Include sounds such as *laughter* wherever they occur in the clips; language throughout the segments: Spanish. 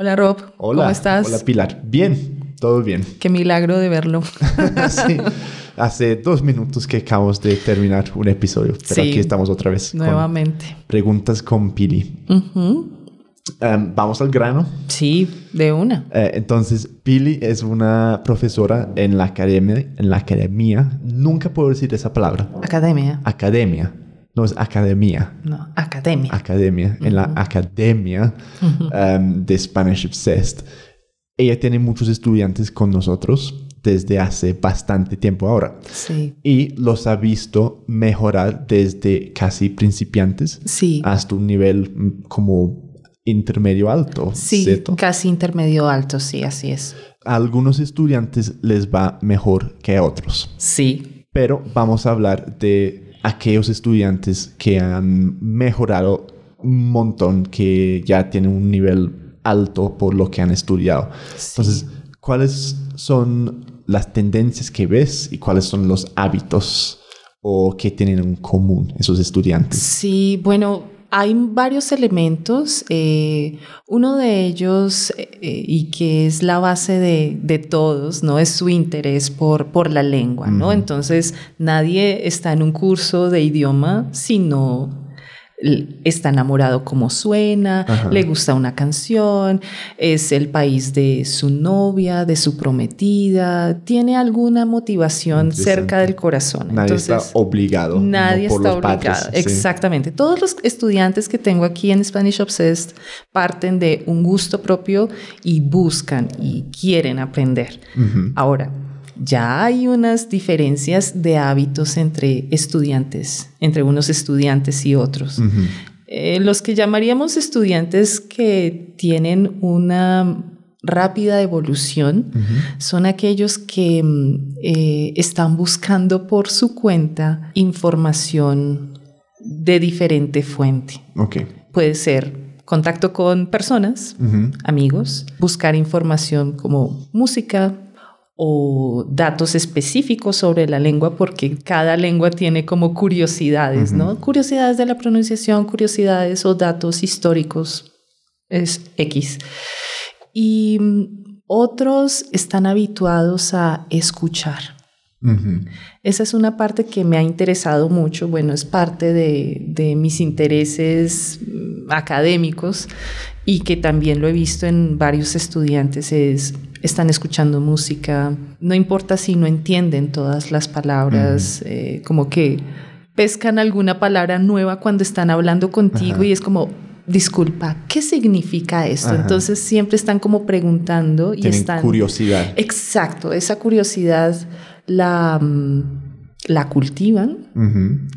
Hola Rob, Hola, ¿cómo estás? Hola Pilar. Bien, todo bien. Qué milagro de verlo. *laughs* sí, hace dos minutos que acabamos de terminar un episodio, pero Sí. aquí estamos otra vez. con Nuevamente. preguntas con Pili. Um, vamos al grano. Sí, de una. Eh, entonces, Pili es una profesora en la academia, en la academia. Nunca puedo decir esa palabra. Academia. Academia. No es academia. No, academia. academia, en la academia um, de Spanish Obsessed. Ella tiene muchos estudiantes con nosotros desde hace bastante tiempo ahora Sí. y los ha visto mejorar desde casi principiantes Sí. hasta un nivel mm, como intermedio alto, Sí, ¿cierto? casi intermedio alto, sí, así es. A algunos estudiantes les va mejor que a otros. Sí. pero vamos a hablar de aquellos estudiantes que han mejorado un montón, que ya tienen un nivel alto por lo que han estudiado. Entonces, ¿cuáles son las tendencias que ves y cuáles son los hábitos o que tienen en común esos estudiantes? Sí, bueno, hay varios elementos. eh, uno de ellos, eh, y que es la base de, de todos, ¿no? Es su interés por, por la lengua, ¿no? Entonces, nadie está en un curso de idioma si no está enamorado como suena, Ajá. le gusta una canción, es el país de su novia, de su prometida, tiene alguna motivación cerca del corazón. Nadie Entonces, está obligado. Nadie no está padres, obligado. sí. Exactamente. Todos los estudiantes que tengo aquí en Spanish Obsessed parten de un gusto propio y buscan y quieren aprender. Ahora, ya hay unas diferencias de hábitos entre estudiantes, entre unos estudiantes y otros. Eh, los que llamaríamos estudiantes que tienen una rápida evolución son aquellos que mm, eh, están buscando por su cuenta información de diferente fuente. Ok. Puede ser contacto con personas, amigos, buscar información como música o datos específicos sobre la lengua, porque cada lengua tiene como curiosidades, ¿no? Curiosidades de la pronunciación, curiosidades o datos históricos, es X. Y mm, otros están habituados a escuchar. Ujú. Esa es una parte que me ha interesado mucho. Bueno, es parte de, de mis intereses mm, académicos y que también lo he visto en varios estudiantes. Es, están escuchando música, no importa si no entienden todas las palabras, eh, como que pescan alguna palabra nueva cuando están hablando contigo Ajá. y es como, disculpa, ¿qué significa esto? Ajá. Entonces siempre están como preguntando y Tienen están... curiosidad. Exacto, esa curiosidad la, mm, la cultivan,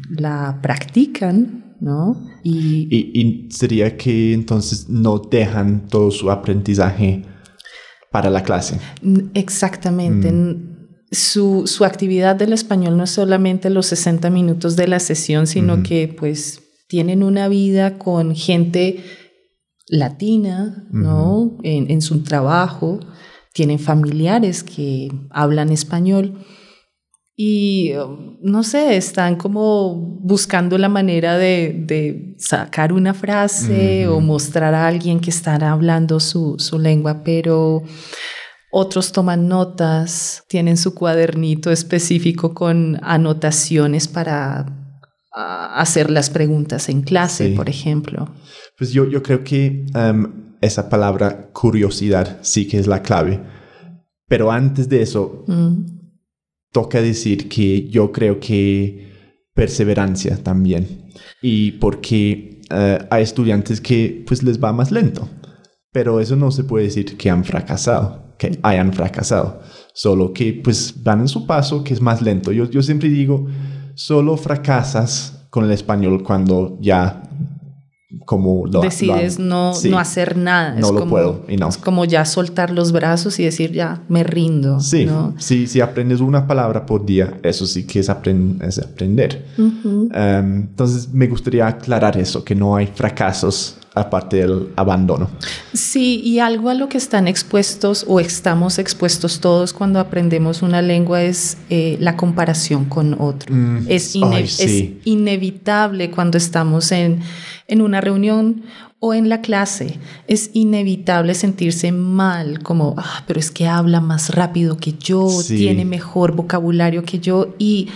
la practican, ¿no? Y, Y, y sería que entonces no dejan todo su aprendizaje para la clase. exactamente. n- Su, su actividad del español no es solamente los 60 minutos de la sesión, sino Ujú. que pues tienen una vida con gente latina, ¿no? en, en su trabajo, tienen familiares que hablan español. Y um, no sé, están como buscando la manera de, de sacar una frase o mostrar a alguien que estará hablando su, su lengua, pero otros toman notas, tienen su cuadernito específico con anotaciones para ah, hacer las preguntas en clase, Sí. por ejemplo. Pues yo, yo creo que em, esa palabra curiosidad sí que es la clave. Pero antes de eso, Mm, toca decir que yo creo que perseverancia también. Y porque eh, hay estudiantes que pues les va más lento. Pero eso no se puede decir que han fracasado, que hayan fracasado. Solo que pues van en su paso que es más lento. Yo, yo siempre digo, solo fracasas con el español cuando ya como lo Decides lo no, Sí. no hacer nada. No es lo como, puedo y no. Es como ya soltar los brazos y decir, ya, me rindo. Sí, ¿no? sí, si aprendes una palabra por día, eso sí que es, apren- es aprender. Um, entonces me gustaría aclarar eso, que no hay fracasos aparte del abandono. Sí, y algo a lo que están expuestos o estamos expuestos todos cuando aprendemos una lengua es eh, la comparación con otro. Mm, es, ay, es sí. inevitable cuando estamos en, en una reunión o en la clase, es inevitable sentirse mal, como, ah, pero es que habla más rápido que yo, Sí. tiene mejor vocabulario que yo y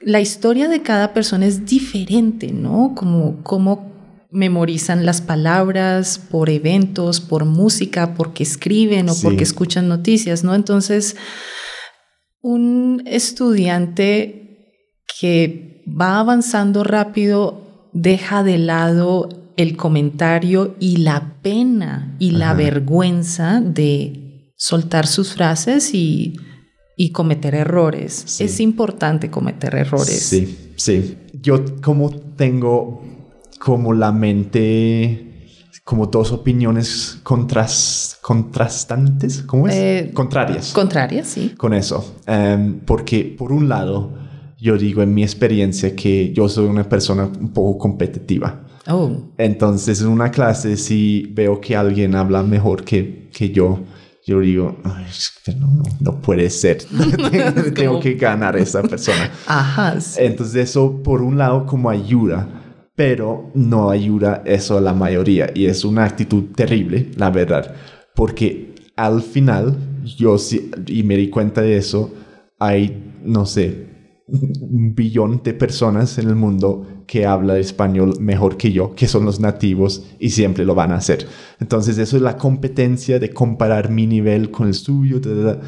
la historia de cada persona es diferente, ¿no? Como cómo memorizan las palabras por eventos, por música, porque escriben o Sí. porque escuchan noticias, ¿no? Entonces, un estudiante que va avanzando rápido deja de lado el comentario y la pena y la vergüenza de soltar sus frases y, y cometer errores. Sí. Es importante cometer errores. Sí, sí. Yo como tengo como la mente como dos opiniones contras, contrastantes, ¿cómo es? Eh, Contrarias. Contrarias, sí. con eso. Em, porque por un lado, yo digo en mi experiencia que yo soy una persona un poco competitiva. Oh, Entonces en una clase si veo que alguien habla mejor que, que yo, yo digo, "Ay, es que no, no, no puede ser. *laughs* *laughs* tengo, que ganar a esa persona. ajá. sí. Entonces eso por un lado como ayuda, pero no ayuda eso a la mayoría y es una actitud terrible, la verdad, porque al final yo sí, y me di cuenta de eso, hay, no sé, un billón de personas en el mundo que habla español mejor que yo, que son los nativos y siempre lo van a hacer. Entonces eso es la competencia de comparar mi nivel con el suyo, ta, ta, ta.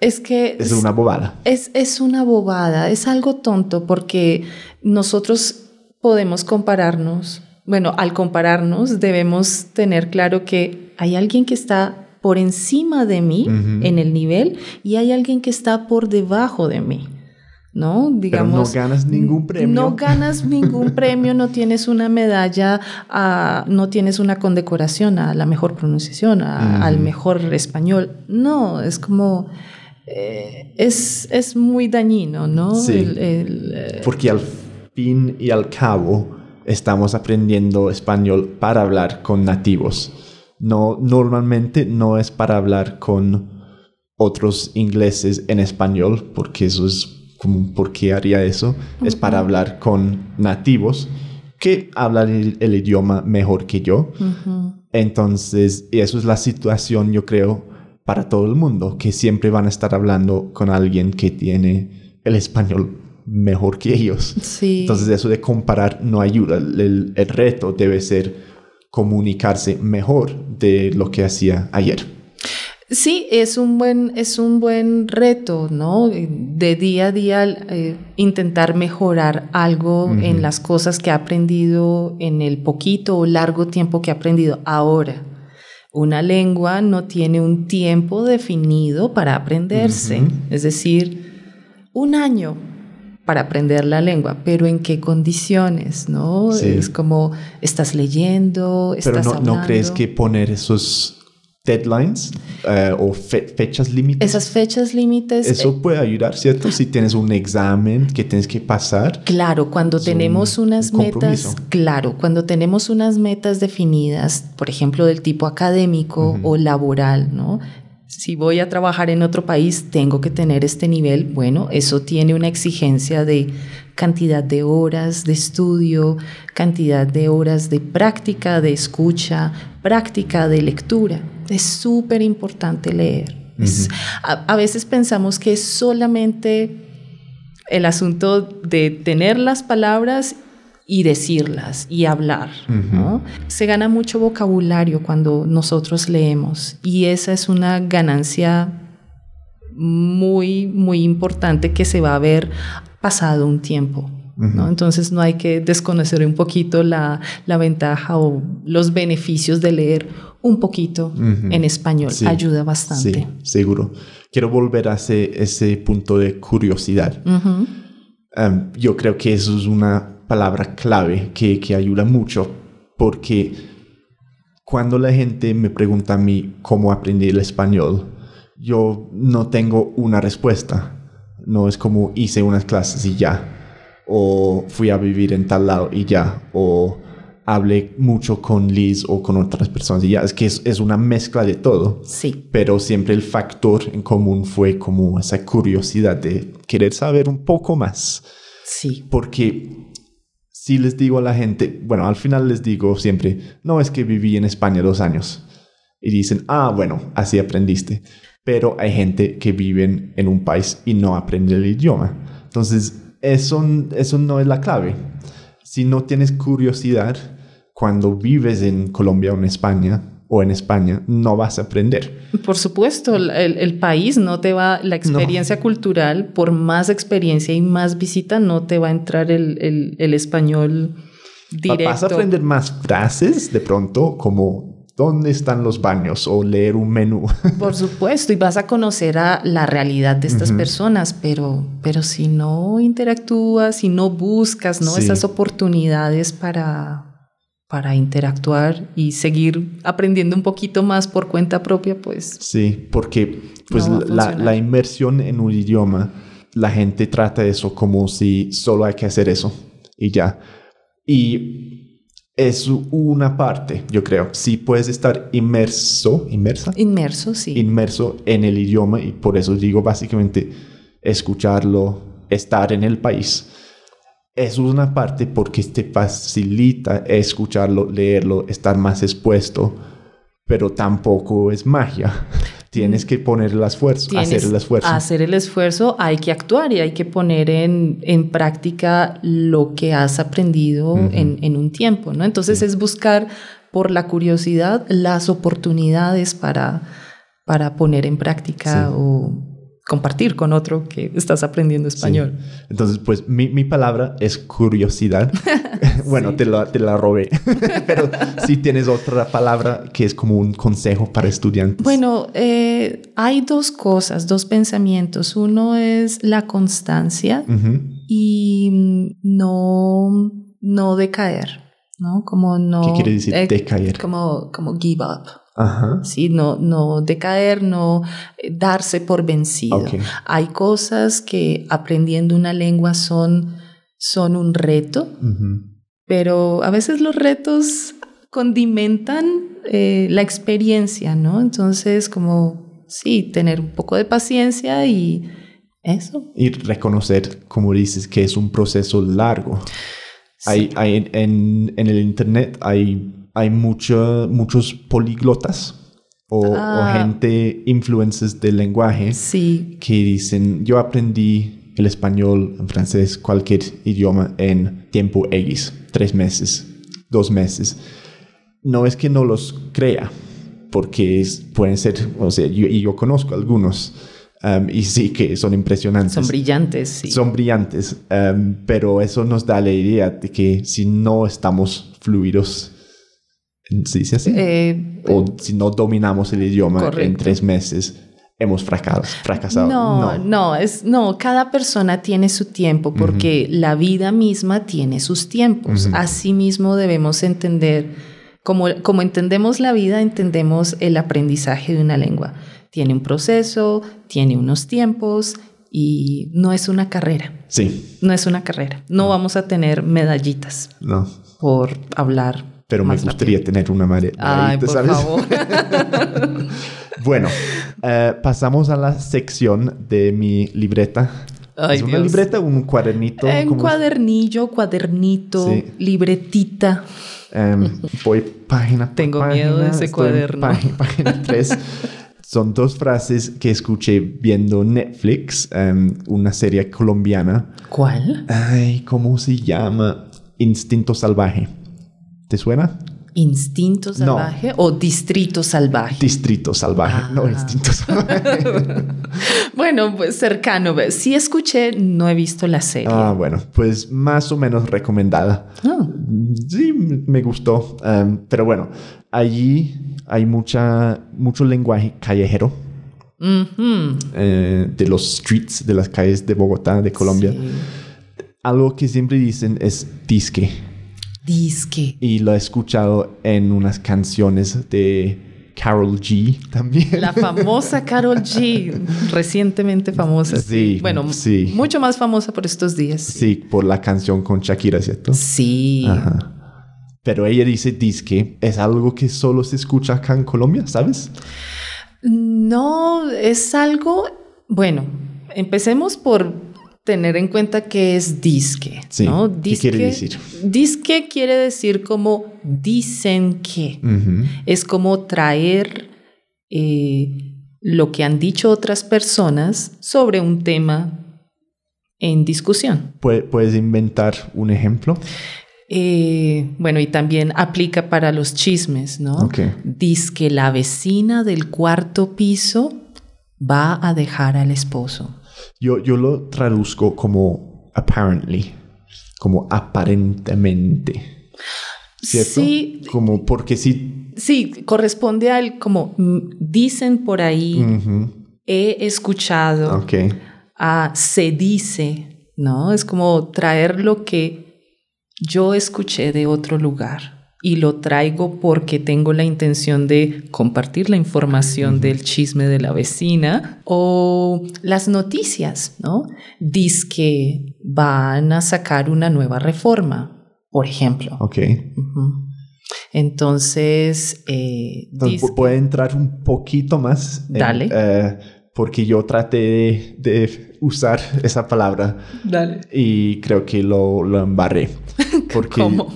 Es que es una bobada. Es, es una bobada, es algo tonto porque nosotros podemos compararnos. Bueno, al compararnos debemos tener claro que hay alguien que está por encima de mí en el nivel y hay alguien que está por debajo de mí. ¿No? Pero Digamos. no ganas ningún premio. No ganas ningún *laughs* premio, no tienes una medalla, a- no tienes una condecoración a la mejor pronunciación, a- al mejor español. No, es como. eh, es, es muy dañino, ¿no? Sí. El- el, eh, Porque al fin y al cabo estamos aprendiendo español para hablar con nativos. No, normalmente no es para hablar con otros ingleses en español, porque eso es como, ¿por qué haría eso? Es para hablar con nativos que hablan el, el idioma mejor que yo. ujú. Entonces, y eso es la situación, yo creo, para todo el mundo, que siempre van a estar hablando con alguien que tiene el español mejor que ellos. Sí. Entonces, eso de comparar no ayuda. El, el reto debe ser comunicarse mejor de lo que hacía ayer. Sí, es un buen, es un buen reto, ¿no? De día a día eh, intentar mejorar algo en las cosas que ha aprendido en el poquito o largo tiempo que ha aprendido. Ahora, una lengua no tiene un tiempo definido para aprenderse, es decir, un año para aprender la lengua, pero en qué condiciones, ¿no? Sí. Es como estás leyendo, Pero estás no, hablando. ¿no crees que poner esos deadlines eh, o fe- fechas límites? esas fechas límites Eso puede ayudar, ¿cierto? Si tienes un examen que tienes que pasar. Claro, cuando tenemos un- unas un metas, claro, cuando tenemos unas metas definidas, por ejemplo, del tipo académico Ujú. o laboral, ¿no? Si voy a trabajar en otro país, tengo que tener este nivel. Bueno, eso tiene una exigencia de cantidad de horas de estudio, cantidad de horas de práctica, de escucha, práctica de lectura. Es súper importante leer. Es- a, a veces pensamos que es solamente el asunto de tener las palabras y decirlas y hablar. ¿no? Se gana mucho vocabulario cuando nosotros leemos y esa es una ganancia muy, muy importante que se va a ver pasado un tiempo. ¿no? Entonces no hay que desconocer un poquito la, la ventaja o los beneficios de leer un poquito Ujú. en español. Sí, Ayuda bastante. Sí, seguro. Quiero volver a ese, ese punto de curiosidad. Um, yo creo que eso es una palabra clave que, que ayuda mucho porque cuando la gente me pregunta a mí cómo aprendí el español, yo no tengo una respuesta. No es como hice unas clases y ya. O fui a vivir en tal lado y ya. O hable mucho con Liz o con otras personas. Y ya es que es, es, una mezcla de todo. Sí. Pero siempre el factor en común fue como esa curiosidad de querer saber un poco más. Sí. Porque si les digo a la gente, bueno, al final les digo siempre, no es que viví en España dos años. Y dicen, ah, bueno, así aprendiste. Pero hay gente que vive en un país y no aprende el idioma. Entonces, eso, eso no es la clave. Si no tienes curiosidad, cuando vives en Colombia o en España, o en España, no vas a aprender. Por supuesto, el, el país no te va, la experiencia no. cultural, por más experiencia y más visita, no te va a entrar el, el, el español directo. Vas a aprender más frases de pronto, como dónde están los baños o leer un menú. *laughs* Por supuesto, y vas a conocer a la realidad de estas uh -huh. personas, pero, pero si no interactúas, si no buscas ¿no? Sí. esas oportunidades para, para interactuar y seguir aprendiendo un poquito más por cuenta propia, pues... Sí, porque pues no la, la inmersión en un idioma, la gente trata eso como si solo hay que hacer eso y ya. Y es una parte, yo creo. Sí puedes estar inmerso, inmersa. Inmerso, sí. Inmerso en el idioma y por eso digo básicamente escucharlo, estar en el país. Es una parte porque te facilita escucharlo, leerlo, estar más expuesto, pero tampoco es magia. *laughs* Tienes que poner el esfuerzo, hacer el esfuerzo. Hacer el esfuerzo, hay que actuar y hay que poner en, en práctica lo que has aprendido uh -huh. en, en, un tiempo, ¿no? Entonces sí. es buscar por la curiosidad las oportunidades para, para poner en práctica sí. o compartir con otro que estás aprendiendo español. Sí. Entonces, pues mi, mi, palabra es curiosidad. *laughs* *laughs* bueno, sí. te, la, te la robé, *laughs* pero si tienes otra palabra que es como un consejo para estudiantes. Bueno, eh, hay dos cosas, dos pensamientos. Uno es la constancia uh -huh. y no, no decaer, ¿no? Como no... ¿Qué quiere decir eh, decaer? Como, como give up. Ajá. ¿sí? No, no decaer, no eh, darse por vencido. Okay. Hay cosas que aprendiendo una lengua son, son un reto, uh -huh. pero a veces los retos condimentan eh, la experiencia, ¿no? Entonces, como, sí, tener un poco de paciencia y eso. Y reconocer, como dices, que es un proceso largo. Sí. Hay, hay en, en el Internet hay hay mucho, muchos políglotas o, ah. o, gente, influencers del lenguaje, sí. que dicen, yo aprendí el español, en francés, cualquier idioma en tiempo X, tres meses, dos meses. No es que no los crea, porque es, pueden ser, o sea, yo, y yo conozco algunos, um, y sí que son impresionantes. Son brillantes, sí. Son brillantes, um, pero eso nos da la idea de que si no estamos fluidos ¿Se dice así? Eh, o si no dominamos el idioma correcto. en tres meses, hemos fracasado. fracasado. No, no, no, es, no, cada persona tiene su tiempo porque uh -huh. la vida misma tiene sus tiempos. Uh -huh. Asimismo debemos entender, como, como entendemos la vida, entendemos el aprendizaje de una lengua. Tiene un proceso, tiene unos tiempos y no es una carrera. Sí. No es una carrera. No, no. vamos a tener medallitas no. por hablar pero me gustaría rápido. tener una madre. Ay, por ¿sabes? favor. *laughs* bueno, uh, pasamos a la sección de mi libreta. Ay, ¿Es una Dios. libreta o un cuadernito? Eh, un cuadernillo, cuadernito, sí. libretita. Um, *laughs* voy página por Tengo página. miedo de ese Estoy cuaderno. *laughs* Página, página 3. Son dos frases que escuché viendo Netflix, um, una serie colombiana. ¿Cuál? Ay, ¿cómo se llama? Instinto Salvaje. ¿Te suena? ¿Instinto salvaje no. o distrito salvaje? Distrito salvaje, ah. no instinto salvaje. *laughs* bueno, pues cercano. Sí escuché, no he visto la serie. Ah, bueno, pues más o menos recomendada. Oh. Sí, me gustó. Um, pero bueno, allí hay mucha, mucho lenguaje callejero. Eh, de los streets, de las calles de Bogotá, de Colombia. Sí. Algo que siempre dicen es disque. Disque. Y lo he escuchado en unas canciones de Carol G también. La *laughs* famosa Carol G, recientemente famosa. Sí. Bueno, sí. mucho más famosa por estos días. Sí. por la canción con Shakira, ¿cierto? Sí. Ajá. Pero ella dice disque, es algo que solo se escucha acá en Colombia, ¿sabes? No, es algo, bueno, empecemos por tener en cuenta que es disque. Sí, ¿no? ¿qué Disque, quiere decir? Disque quiere decir como dicen que. Es como traer eh, lo que han dicho otras personas sobre un tema en discusión. Pue- ¿Puedes inventar un ejemplo? Eh, bueno, y también aplica para los chismes, ¿no? Ok. Dice que la vecina del cuarto piso va a dejar al esposo. Yo, yo lo traduzco como apparently, como aparentemente. ¿Cierto? Sí, Como porque sí. sí, corresponde al como dicen por ahí, he escuchado, Ok. a se dice, ¿no? Es como traer lo que yo escuché de otro lugar y lo traigo porque tengo la intención de compartir la información del chisme de la vecina o las noticias, ¿no? Dice que van a sacar una nueva reforma, por ejemplo. Ok. Entonces, eh, Entonces, puede entrar un poquito más. en, Dale. eh, porque yo traté de, de usar esa palabra Dale. y creo que lo, lo embarré. *laughs* Porque ¿Cómo?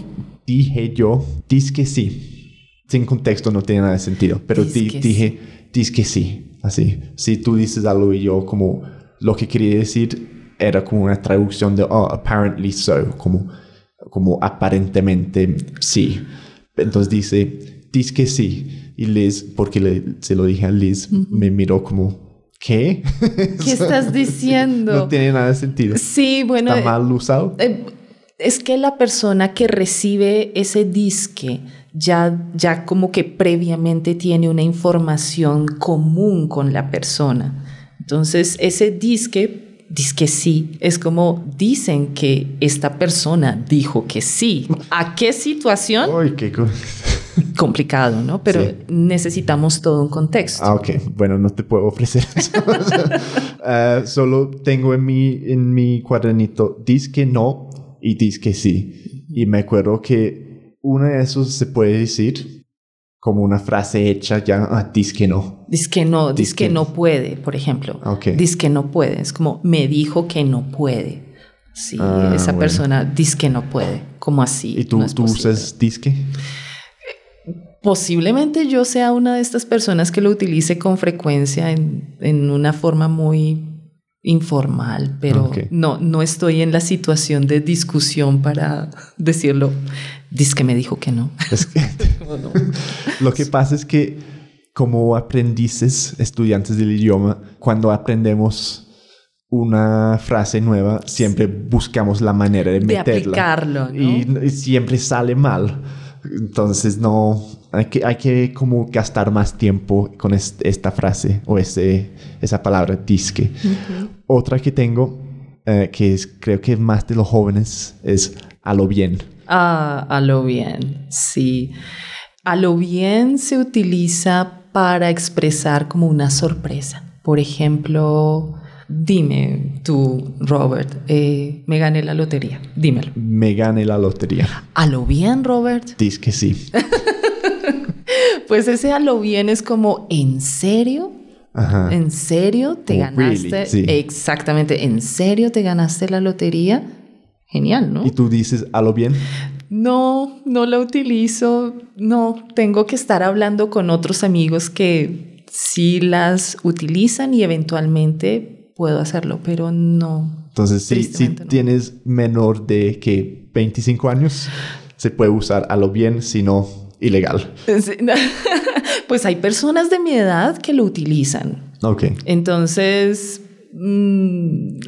Dije yo, dis que sí. Sin contexto no tiene nada de sentido, pero Dis di- que dije, dis que sí. Así. Si tú dices algo y yo como lo que quería decir era como una traducción de, oh, apparently so, como, como aparentemente sí. Entonces dice, dis que sí. Y Liz, porque le- se lo dije a Liz, me miró como, ¿qué? ¿Qué estás *laughs* diciendo? no tiene nada de sentido. Sí, bueno, ¿Está mal usado? eh, es que la persona que recibe ese disque ya, ya como que previamente tiene una información común con la persona. Entonces, ese disque, disque sí, es como dicen que esta persona dijo que sí. ¿A qué situación? Ay, qué co- *laughs* Complicado, ¿no? Pero Sí. necesitamos todo un contexto. Ah, ok. Bueno, no te puedo ofrecer eso. *laughs* Ah, solo tengo en mi, en mi cuadernito que no y que sí. Y me acuerdo que uno de esos se puede decir como una frase hecha ya, ah, que no. Dice que no, dice Dice que- no puede, por ejemplo. Ok. Dice que no puede. Es como me dijo que no puede. Sí, Ah, esa bueno. persona dice que no puede. Como así? ¿Y tú, No tú usas disque? Posiblemente yo sea una de estas personas que lo utilice con frecuencia en, en una forma muy informal, pero no, no estoy en la situación de discusión para decirlo. Dice que me dijo que no. *laughs* Es que- *laughs* Como no. *laughs* Lo que pasa es que como aprendices, estudiantes del idioma, cuando aprendemos una frase nueva, siempre buscamos la manera de De meterla. aplicarlo, ¿no? y, y siempre sale mal. Entonces no, hay que, hay que como gastar más tiempo con es- esta frase o ese, esa palabra disque. Otra que tengo, eh, que es, creo que es más de los jóvenes, es a lo bien. Ah, a lo bien, sí. A lo bien se utiliza para expresar como una sorpresa. Por ejemplo, dime tú, Robert, eh, me gané la lotería. Dímelo. Me gané la lotería. A lo bien, Robert. Disque sí. *laughs* Pues ese a lo bien es como, ¿en serio? Ajá. ¿En serio te Como, ganaste? really, sí. Exactamente, ¿en serio te ganaste la lotería? Genial, ¿no? Y tú dices a lo bien. No, no la utilizo. No, tengo que estar hablando con otros amigos que sí las utilizan y eventualmente puedo hacerlo, pero no. Entonces, si, si no. tienes menor de que 25 años, se puede usar a lo bien, si no, ilegal. Sí, *laughs* Pues hay personas de mi edad que lo utilizan. Ok. Entonces, mm,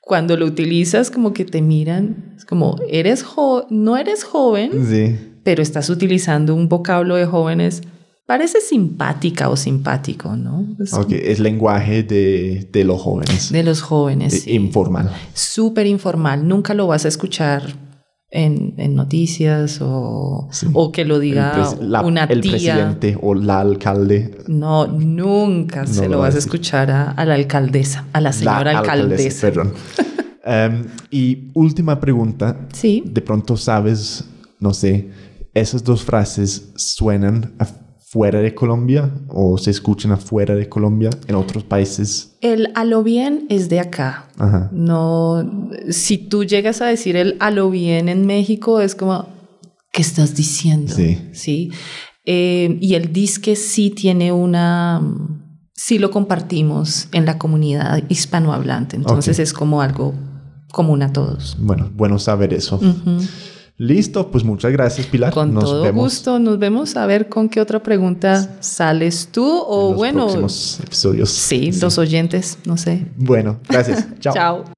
cuando lo utilizas, como que te miran, es como, eres jo no eres joven, Sí. pero estás utilizando un vocablo de jóvenes. Parece simpática o simpático, ¿no? Es Ok. Es lenguaje de, de los jóvenes. De los jóvenes. Sí. Informal. Súper informal. Nunca lo vas a escuchar en, en noticias o, Sí. o que lo diga el, la- una el tía. presidente o la alcalde. No, nunca No se lo lo va a vas a escuchar a, a la alcaldesa, a la señora la alcaldesa. Perdón. *laughs* Em, y última pregunta. Sí. De pronto sabes, no sé, esas dos frases suenan fuera de Colombia o se escuchan afuera de Colombia en otros países? El a lo bien es de acá. No, si tú llegas a decir el a lo bien en México es como, ¿qué estás diciendo? Sí. ¿Sí? Eh, y el disque sí tiene una, sí lo compartimos en la comunidad hispanohablante, entonces es como algo común a todos. Bueno, bueno saber eso. Listo, pues muchas gracias Pilar. Con todo gusto, nos vemos a ver con qué otra pregunta sales tú o en los bueno. Próximos episodios. Sí, los oyentes, no sé. Bueno, gracias. *laughs* Chao. Chao.